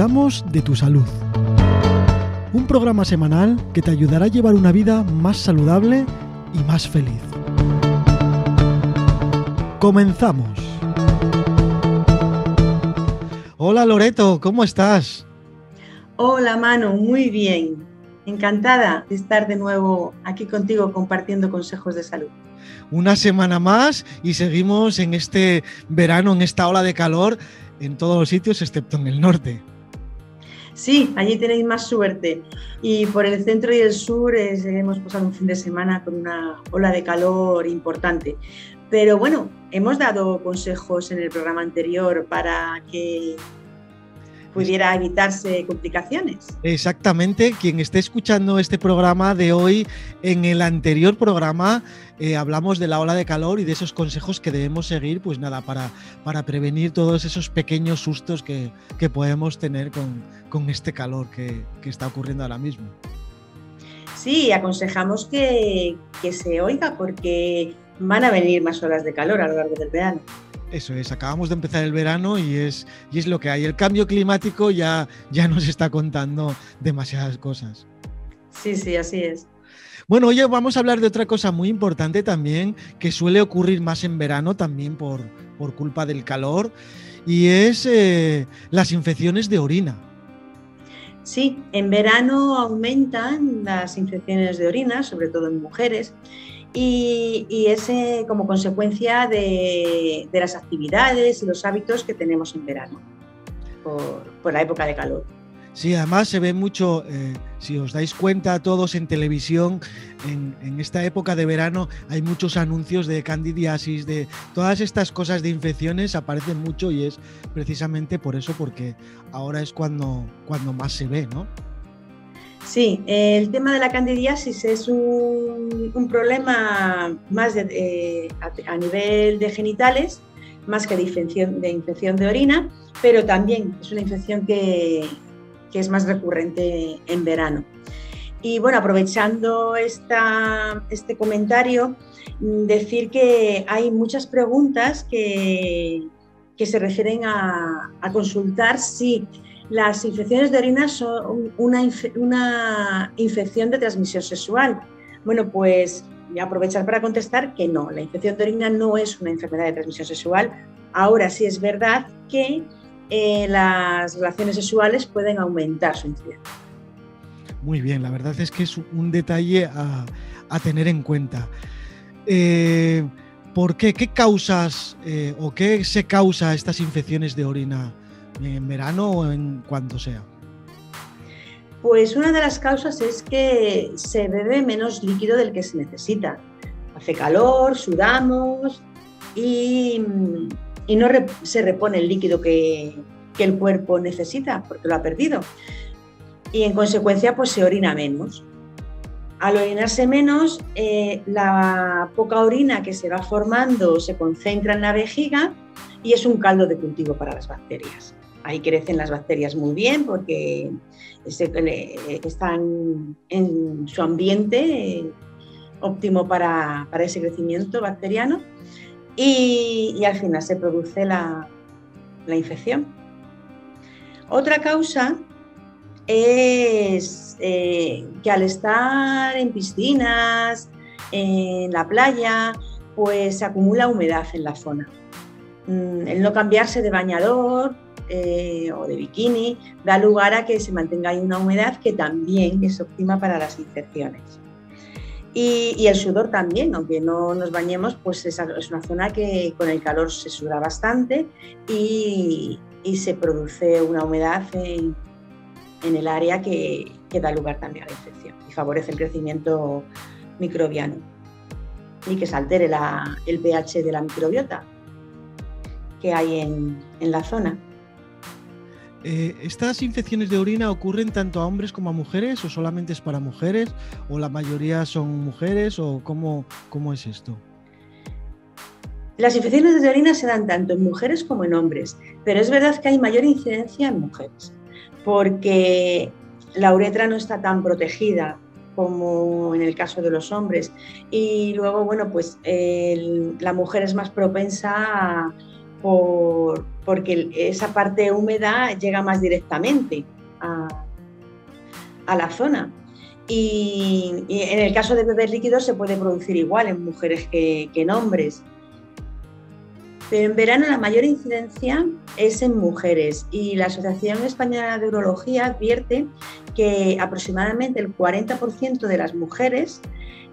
cuidamos de tu salud. Un programa semanal que te ayudará a llevar una vida más saludable y más feliz. Comenzamos. Hola Loreto, ¿cómo estás? Hola Manu, muy bien. Encantada de estar de nuevo aquí contigo compartiendo consejos de salud. Una semana más y seguimos en este verano, en esta ola de calor, en todos los sitios excepto en el norte. Sí, allí tenéis más suerte. Y por el centro y el sur eh, hemos pasado un fin de semana con una ola de calor importante. Pero bueno, hemos dado consejos en el programa anterior para que pudiera evitarse complicaciones. Exactamente, quien esté escuchando este programa de hoy, en el anterior programa eh, hablamos de la ola de calor y de esos consejos que debemos seguir, pues nada, para, para prevenir todos esos pequeños sustos que, podemos tener con, este calor que, está ocurriendo ahora mismo. Sí, aconsejamos que, que se oiga porque van a venir más horas de calor a lo largo del verano. Eso es, acabamos de empezar el verano y es, y es lo que hay. El cambio climático ya, ya nos está contando demasiadas cosas. Sí, sí, así es. Bueno, hoy vamos a hablar de otra cosa muy importante también, que suele ocurrir más en verano también por, por culpa del calor, y es eh, las infecciones de orina. Sí, en verano aumentan las infecciones de orina, sobre todo en mujeres, y, y es como consecuencia de, las actividades y los hábitos que tenemos en verano, por, la época de calor. Sí, además se ve mucho, eh, si os dais cuenta todos en televisión, en, esta época de verano hay muchos anuncios de candidiasis, de todas estas cosas de infecciones aparecen mucho y es precisamente por eso, porque ahora es cuando, cuando más se ve, ¿no? Sí, el tema de la candidiasis es un, problema más a, nivel de genitales, más que de infección, de de orina, pero también es una infección que, es más recurrente en verano. Y bueno, aprovechando esta, este comentario, decir que hay muchas preguntas que, se refieren a consultar si las infecciones de orina son una, una infección de transmisión sexual. Bueno, pues voy a aprovechar para contestar que no, la infección de orina no es una enfermedad de transmisión sexual. Ahora sí es verdad que eh, las relaciones sexuales pueden aumentar su incidencia. Muy bien, la verdad es que es un detalle a, tener en cuenta. Eh, ¿Por qué? ¿Qué causas eh, o qué se causa estas infecciones de orina en verano o en cuanto sea? Pues una de las causas es que se bebe menos líquido del que se necesita. Hace calor, sudamos y, no se repone el líquido que, el cuerpo necesita porque lo ha perdido. Y en consecuencia pues se orina menos. Al orinarse menos, eh, la poca orina que se va formando se concentra en la vejiga y es un caldo de cultivo para las bacterias. Ahí crecen las bacterias muy bien porque están en su ambiente óptimo para, ese crecimiento bacteriano y, al final se produce la, infección. Otra causa es eh, que al estar en piscinas, en la playa, pues se acumula humedad en la zona. Mm, el no cambiarse de bañador eh, o de bikini da lugar a que se mantenga ahí una humedad que también es óptima para las infecciones. Y, el sudor también, aunque no nos bañemos, pues es, una zona que con el calor se suda bastante y, se produce una humedad en, el área que, da lugar también a la infección y favorece el crecimiento microbiano y que se altere el pH de la microbiota que hay en la zona. Eh, ¿Estas infecciones de orina ocurren tanto a hombres como a mujeres o solamente es para mujeres o la mayoría son mujeres o cómo, cómo es esto? Las infecciones de orina se dan tanto en mujeres como en hombres, pero es verdad que hay mayor incidencia en mujeres porque la uretra no está tan protegida como en el caso de los hombres y luego, bueno, pues la mujer es más propensa por, porque esa parte húmeda llega más directamente a, la zona. Y, en el caso de beber líquidos se puede producir igual en mujeres que, que en hombres. Pero en verano la mayor incidencia es en mujeres y la Asociación Española de Urología advierte que aproximadamente el 40% de las mujeres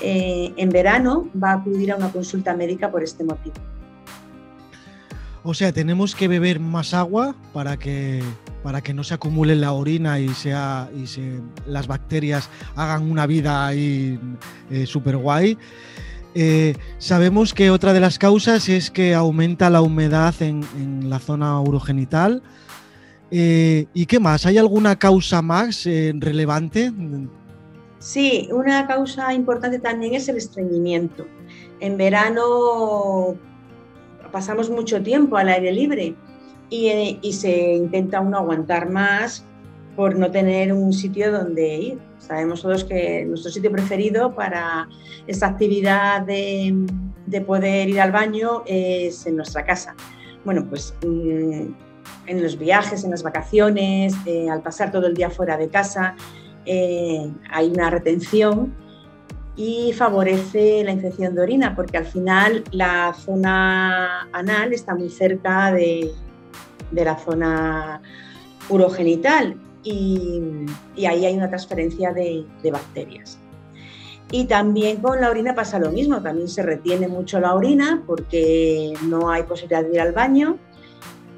eh, en verano va a acudir a una consulta médica por este motivo. O sea, tenemos que beber más agua para que, para que no se acumule la orina y, sea, y las bacterias hagan una vida ahí eh, súper guay. Eh, sabemos que otra de las causas es que aumenta la humedad en, la zona urogenital. ¿Y qué más? ¿Hay alguna causa más relevante? Sí, una causa importante también es el estreñimiento. En verano pasamos mucho tiempo al aire libre y, se intenta uno aguantar más por no tener un sitio donde ir. Sabemos todos que nuestro sitio preferido para esta actividad de, poder ir al baño es en nuestra casa. Bueno, pues mm, en los viajes, en las vacaciones, eh, al pasar todo el día fuera de casa, eh, hay una retención y favorece la infección de orina, porque al final la zona anal está muy cerca de, la zona urogenital y, ahí hay una transferencia de, bacterias. Y también con la orina pasa lo mismo, también se retiene mucho la orina porque no hay posibilidad de ir al baño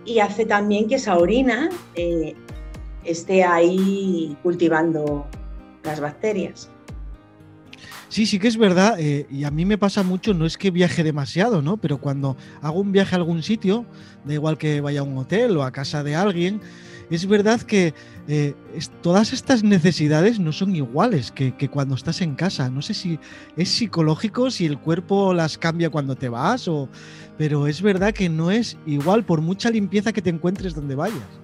y hace también que esa orina eh, esté ahí cultivando las bacterias. Sí, sí que es verdad, eh, y a mí me pasa mucho, no es que viaje demasiado, ¿no? Pero cuando hago un viaje a algún sitio, da igual que vaya a un hotel o a casa de alguien, es verdad que eh, todas estas necesidades no son iguales que, cuando estás en casa. No sé si es psicológico, si el cuerpo las cambia cuando te vas, pero es verdad que no es igual por mucha limpieza que te encuentres donde vayas.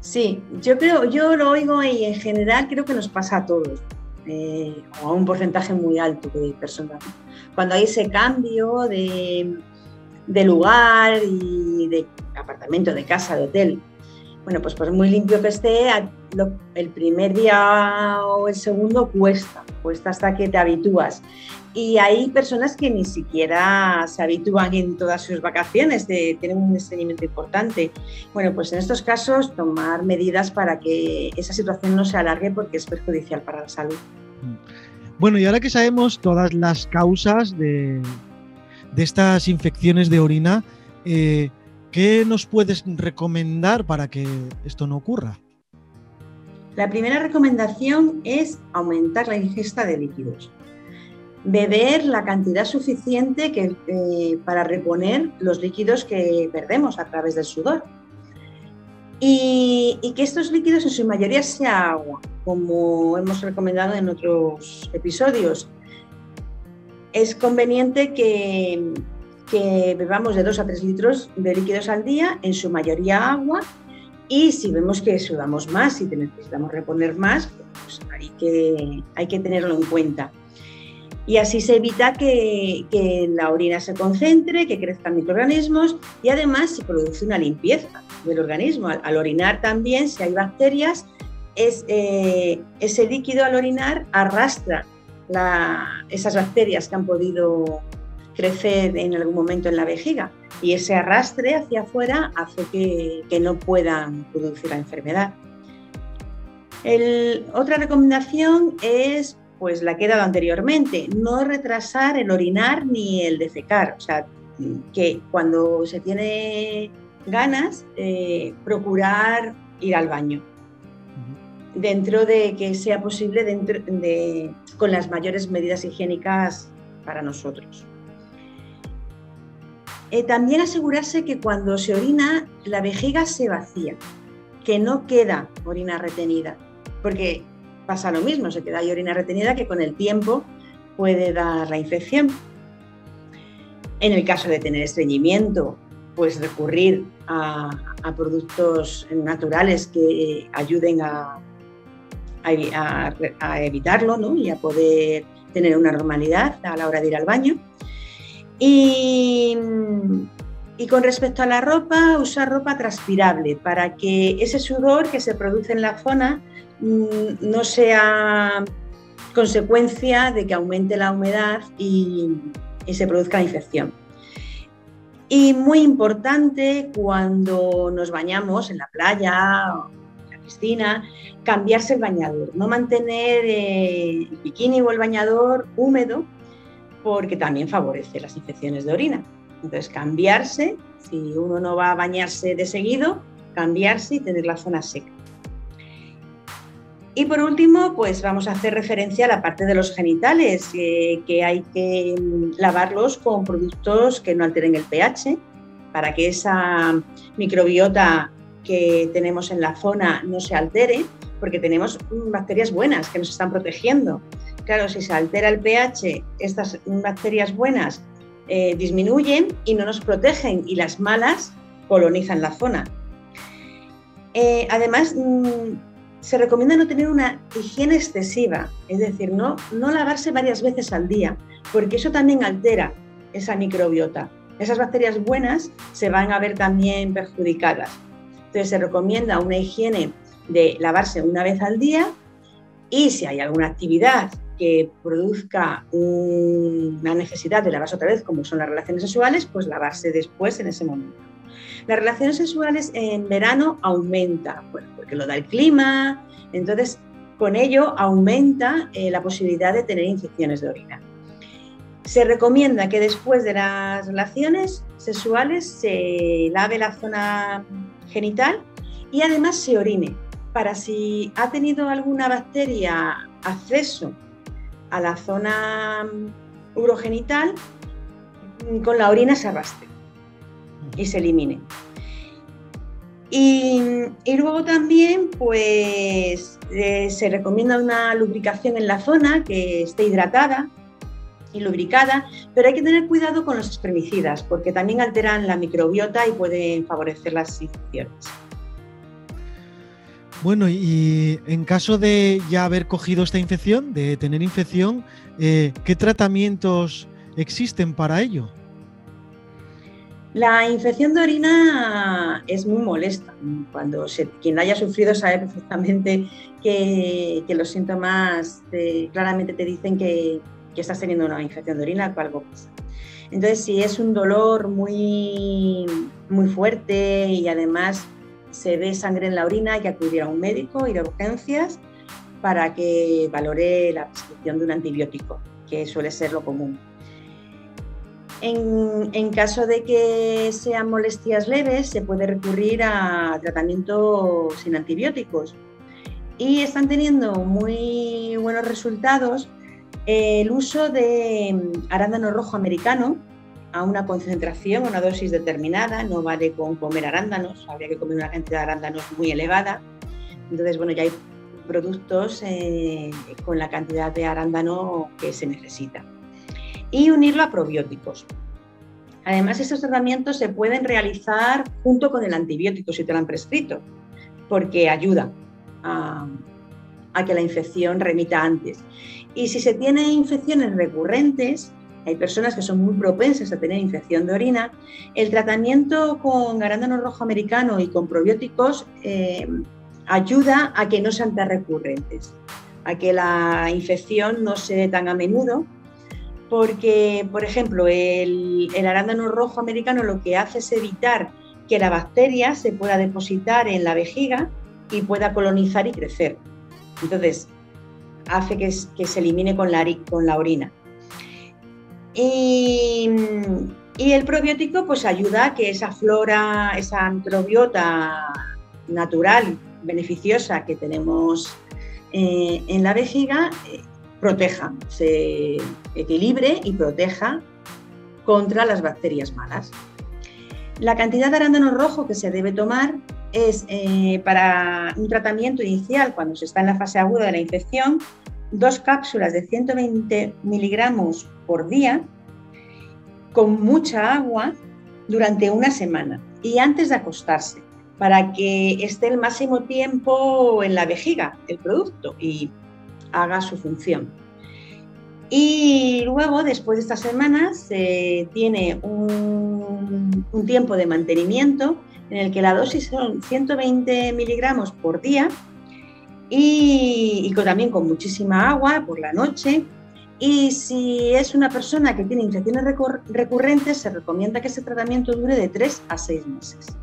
Sí, yo creo, yo lo oigo y en general creo que nos pasa a todos, o a un porcentaje muy alto de personas. Cuando hay ese cambio de, lugar y de apartamento, de casa, de hotel, bueno, pues por muy limpio que esté, el primer día o el segundo cuesta, cuesta hasta que te habitúas. Y hay personas que ni siquiera se habitúan en todas sus vacaciones, de, tienen un estreñimiento importante. Bueno, pues en estos casos tomar medidas para que esa situación no se alargue porque es perjudicial para la salud. Mm. Bueno, y ahora que sabemos todas las causas de, estas infecciones de orina, eh, ¿qué nos puedes recomendar para que esto no ocurra? La primera recomendación es aumentar la ingesta de líquidos beber la cantidad suficiente que, eh, para reponer los líquidos que perdemos a través del sudor. Y, que estos líquidos en su mayoría sea agua, como hemos recomendado en otros episodios. Es conveniente que, bebamos de 2 a 3 litros de líquidos al día, en su mayoría agua, y si vemos que sudamos más y necesitamos reponer más, pues hay que tenerlo en cuenta y así se evita que, la orina se concentre, que crezcan microorganismos y además se produce una limpieza del organismo. Al, orinar también, si hay bacterias, eh, ese líquido al orinar arrastra esas bacterias que han podido crecer en algún momento en la vejiga y ese arrastre hacia afuera hace que, no puedan producir la enfermedad. otra recomendación es pues la que he dado anteriormente, no retrasar el orinar ni el defecar, o sea, que cuando se tiene ganas, eh, procurar ir al baño, dentro de que sea posible, dentro de, con las mayores medidas higiénicas para nosotros. Eh, también asegurarse que cuando se orina, la vejiga se vacía, que no queda orina retenida, porque pasa lo mismo, se queda ahí orina retenida que con el tiempo puede dar la infección. En el caso de tener estreñimiento, pues recurrir a, productos naturales que ayuden a, a, evitarlo ¿no? y a poder tener una normalidad a la hora de ir al baño. Y, Y con respecto a la ropa, usar ropa transpirable para que ese sudor que se produce en la zona no sea consecuencia de que aumente la humedad y, se produzca infección. Y muy importante cuando nos bañamos en la playa o en la piscina, cambiarse el bañador, no mantener eh, el bikini o el bañador húmedo porque también favorece las infecciones de orina. Entonces, cambiarse, si uno no va a bañarse de seguido, cambiarse y tener la zona seca. Y por último, pues vamos a hacer referencia a la parte de los genitales, que hay que lavarlos con productos que no alteren el pH, para que esa microbiota que tenemos en la zona no se altere, porque tenemos bacterias buenas que nos están protegiendo. Claro, si se altera el pH, estas bacterias buenas eh, disminuyen y no nos protegen y las malas colonizan la zona. Eh, además, mm, se recomienda no tener una higiene excesiva, es decir, no, no lavarse varias veces al día, porque eso también altera esa microbiota. Esas bacterias buenas se van a ver también perjudicadas. Entonces se recomienda una higiene de lavarse una vez al día y si hay alguna actividad que produzca una necesidad de lavarse otra vez, como son las relaciones sexuales, pues lavarse después en ese momento. Las relaciones sexuales en verano aumenta, porque lo da el clima, entonces con ello aumenta eh, la posibilidad de tener infecciones de orina. Se recomienda que después de las relaciones sexuales se lave la zona genital y además se orine para si ha tenido alguna bacteria acceso a la zona urogenital, con la orina se arrastre y se elimine. Y, luego también, pues, eh, se recomienda una lubricación en la zona que esté hidratada y lubricada, pero hay que tener cuidado con los espermicidas porque también alteran la microbiota y pueden favorecer las infecciones. Bueno, y en caso de ya haber cogido esta infección, de tener infección, eh, ¿qué tratamientos existen para ello? La infección de orina es muy molesta. Cuando quien haya sufrido sabe perfectamente que, los síntomas claramente te dicen que, estás teniendo una infección de orina o algo pasa. Entonces, si es un dolor muy, muy fuerte y además se ve sangre en la orina, hay que acudir a un médico, ir a urgencias para que valore la prescripción de un antibiótico, que suele ser lo común. En, caso de que sean molestias leves, se puede recurrir a tratamiento sin antibióticos. Y están teniendo muy buenos resultados el uso de arándano rojo americano, a una concentración, una dosis determinada, no vale con comer arándanos, habría que comer una cantidad de arándanos muy elevada. Entonces, bueno, ya hay productos eh, con la cantidad de arándano que se necesita. Y unirlo a probióticos. Además, estos tratamientos se pueden realizar junto con el antibiótico si te lo han prescrito, porque ayuda a, que la infección remita antes. Y si se tienen infecciones recurrentes, hay personas que son muy propensas a tener infección de orina, el tratamiento con arándano rojo americano y con probióticos eh, ayuda a que no sean tan recurrentes, a que la infección no se dé tan a menudo, porque, por ejemplo, el, arándano rojo americano lo que hace es evitar que la bacteria se pueda depositar en la vejiga y pueda colonizar y crecer. Entonces, hace que, se elimine con la, con la orina. Y, el probiótico pues ayuda a que esa flora, esa microbiota natural, beneficiosa que tenemos eh, en la vejiga, eh, proteja, se equilibre y proteja contra las bacterias malas. La cantidad de arándano rojo que se debe tomar es eh, para un tratamiento inicial cuando se está en la fase aguda de la infección, dos cápsulas de 120 miligramos por día con mucha agua durante una semana y antes de acostarse para que esté el máximo tiempo en la vejiga el producto y haga su función. Y luego, después de estas semanas, se tiene un, tiempo de mantenimiento en el que la dosis son 120 miligramos por día y, también con muchísima agua por la noche. Y si es una persona que tiene infecciones recurrentes, se recomienda que ese tratamiento dure de 3 a 6 meses.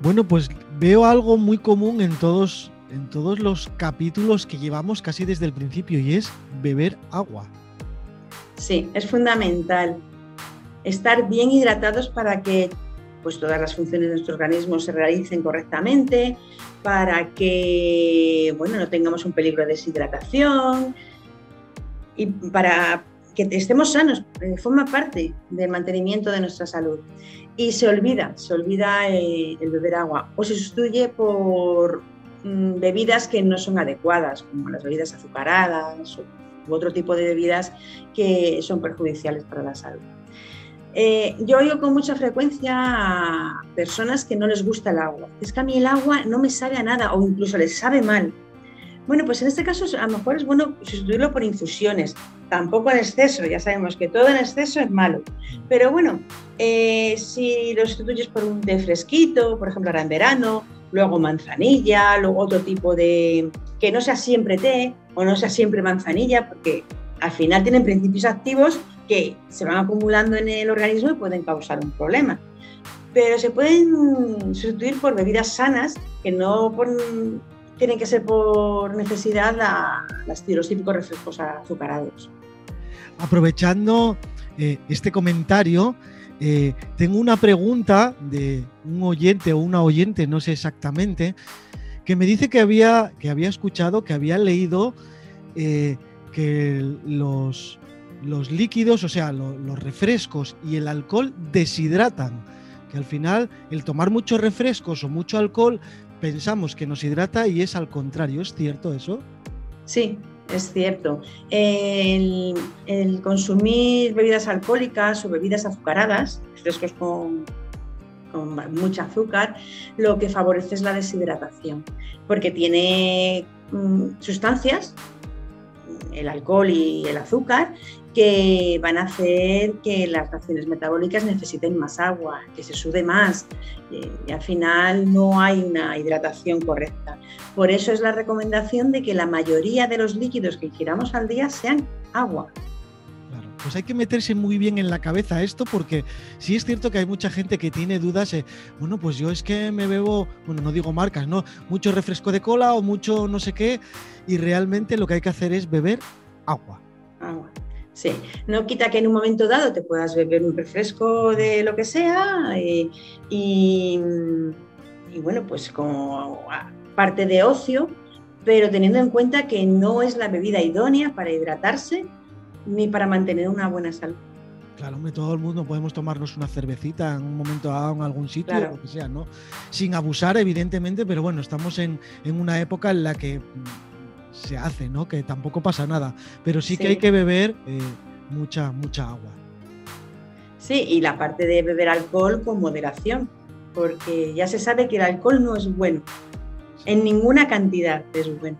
Bueno, pues veo algo muy común en todos, en todos los capítulos que llevamos casi desde el principio y es beber agua. Sí, es fundamental estar bien hidratados para que pues, todas las funciones de nuestro organismo se realicen correctamente, para que bueno, no tengamos un peligro de deshidratación y para que estemos sanos, eh, forma parte del mantenimiento de nuestra salud y se olvida, se olvida eh, el beber agua o se sustituye por mm, bebidas que no son adecuadas, como las bebidas azucaradas u otro tipo de bebidas que son perjudiciales para la salud. Eh, yo oigo con mucha frecuencia a personas que no les gusta el agua. Es que a mí el agua no me sabe a nada o incluso les sabe mal. Bueno, pues en este caso a lo mejor es bueno sustituirlo por infusiones, tampoco en exceso, ya sabemos que todo en exceso es malo. Pero bueno, eh, si lo sustituyes por un té fresquito, por ejemplo ahora en verano, luego manzanilla, luego otro tipo de... que no sea siempre té o no sea siempre manzanilla, porque al final tienen principios activos que se van acumulando en el organismo y pueden causar un problema. Pero se pueden sustituir por bebidas sanas que no tienen que ser por necesidad la, los típicos refrescos azucarados. Aprovechando eh, este comentario, eh, tengo una pregunta de un oyente o una oyente, no sé exactamente, que me dice que había, que había escuchado, que había leído eh, que los, los líquidos, o sea, los refrescos y el alcohol deshidratan, que al final el tomar muchos refrescos o mucho alcohol pensamos que nos hidrata y es al contrario. ¿Es cierto eso? Sí, es cierto. El, consumir bebidas alcohólicas o bebidas azucaradas, frescos con, con mucho azúcar, lo que favorece es la deshidratación, porque tiene mm, sustancias, el alcohol y el azúcar, que van a hacer que las reacciones metabólicas necesiten más agua, que se sude más eh, y al final no hay una hidratación correcta. Por eso es la recomendación de que la mayoría de los líquidos que ingiramos al día sean agua. Claro, pues hay que meterse muy bien en la cabeza esto porque sí es cierto que hay mucha gente que tiene dudas, bueno, pues yo es que me bebo, bueno, no digo marcas, ¿no? Mucho refresco de cola o mucho no sé qué y realmente lo que hay que hacer es beber agua. Agua. Sí, no quita que en un momento dado te puedas beber un refresco de lo que sea eh, y, bueno, pues como parte de ocio, pero teniendo en cuenta que no es la bebida idónea para hidratarse ni para mantener una buena salud. Claro, hombre, todo el mundo podemos tomarnos una cervecita en un momento dado en algún sitio, lo que sea, ¿no? Sin abusar, evidentemente, pero bueno, estamos en, en una época en la que se hace, ¿no? Que tampoco pasa nada, pero sí, que hay que beber eh, mucha, mucha agua. Sí, y la parte de beber alcohol con moderación, porque ya se sabe que el alcohol no es bueno, en ninguna cantidad es bueno.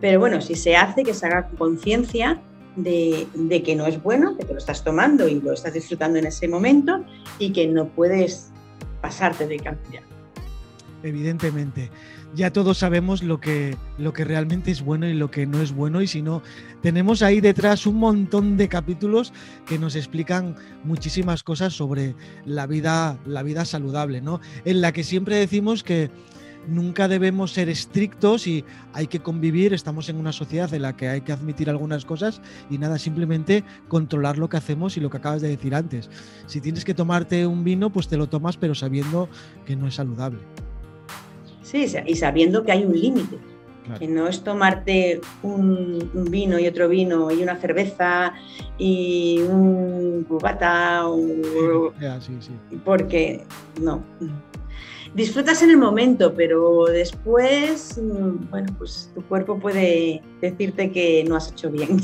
Pero bueno, si se hace, que se haga conciencia de, de, que no es bueno, que te lo estás tomando y lo estás disfrutando en ese momento y que no puedes pasarte de cantidad. Evidentemente ya todos sabemos lo que, lo que realmente es bueno y lo que no es bueno. Y si no, tenemos ahí detrás un montón de capítulos que nos explican muchísimas cosas sobre la vida, la vida saludable, ¿no? En la que siempre decimos que nunca debemos ser estrictos y hay que convivir, estamos en una sociedad en la que hay que admitir algunas cosas y nada, simplemente controlar lo que hacemos y lo que acabas de decir antes. Si tienes que tomarte un vino, pues te lo tomas, pero sabiendo que no es saludable. Sí, y sabiendo que hay un límite. Que no es tomarte un, vino y otro vino y una cerveza y un cubata. O, Porque no. Disfrutas en el momento, pero después, mm, bueno, pues tu cuerpo puede decirte que no has hecho bien.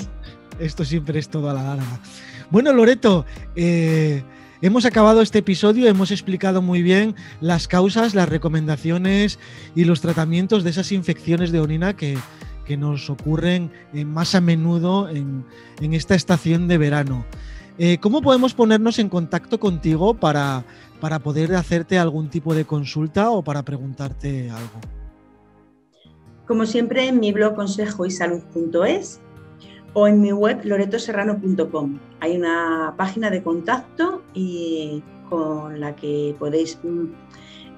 Esto siempre es todo a la larga. Bueno, Loreto, eh, Hemos acabado este episodio, hemos explicado muy bien las causas, las recomendaciones y los tratamientos de esas infecciones de orina que, que nos ocurren eh, más a menudo en, esta estación de verano. Eh, ¿Cómo podemos ponernos en contacto contigo para, para poder hacerte algún tipo de consulta o para preguntarte algo? Como siempre, en mi blog consejoysalud.es o en mi web loretoserrano.com. Hay una página de contacto y con la que podéis mm,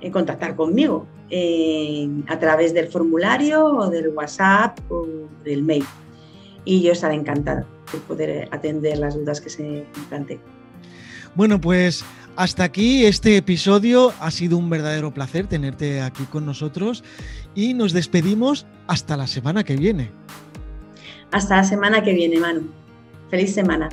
eh, contactar conmigo eh, a través del formulario o del WhatsApp o del mail. Y yo estaré encantada de poder atender las dudas que se planteen. Bueno, pues hasta aquí este episodio. Ha sido un verdadero placer tenerte aquí con nosotros y nos despedimos hasta la semana que viene. Hasta la semana que viene, Manu. Feliz semana.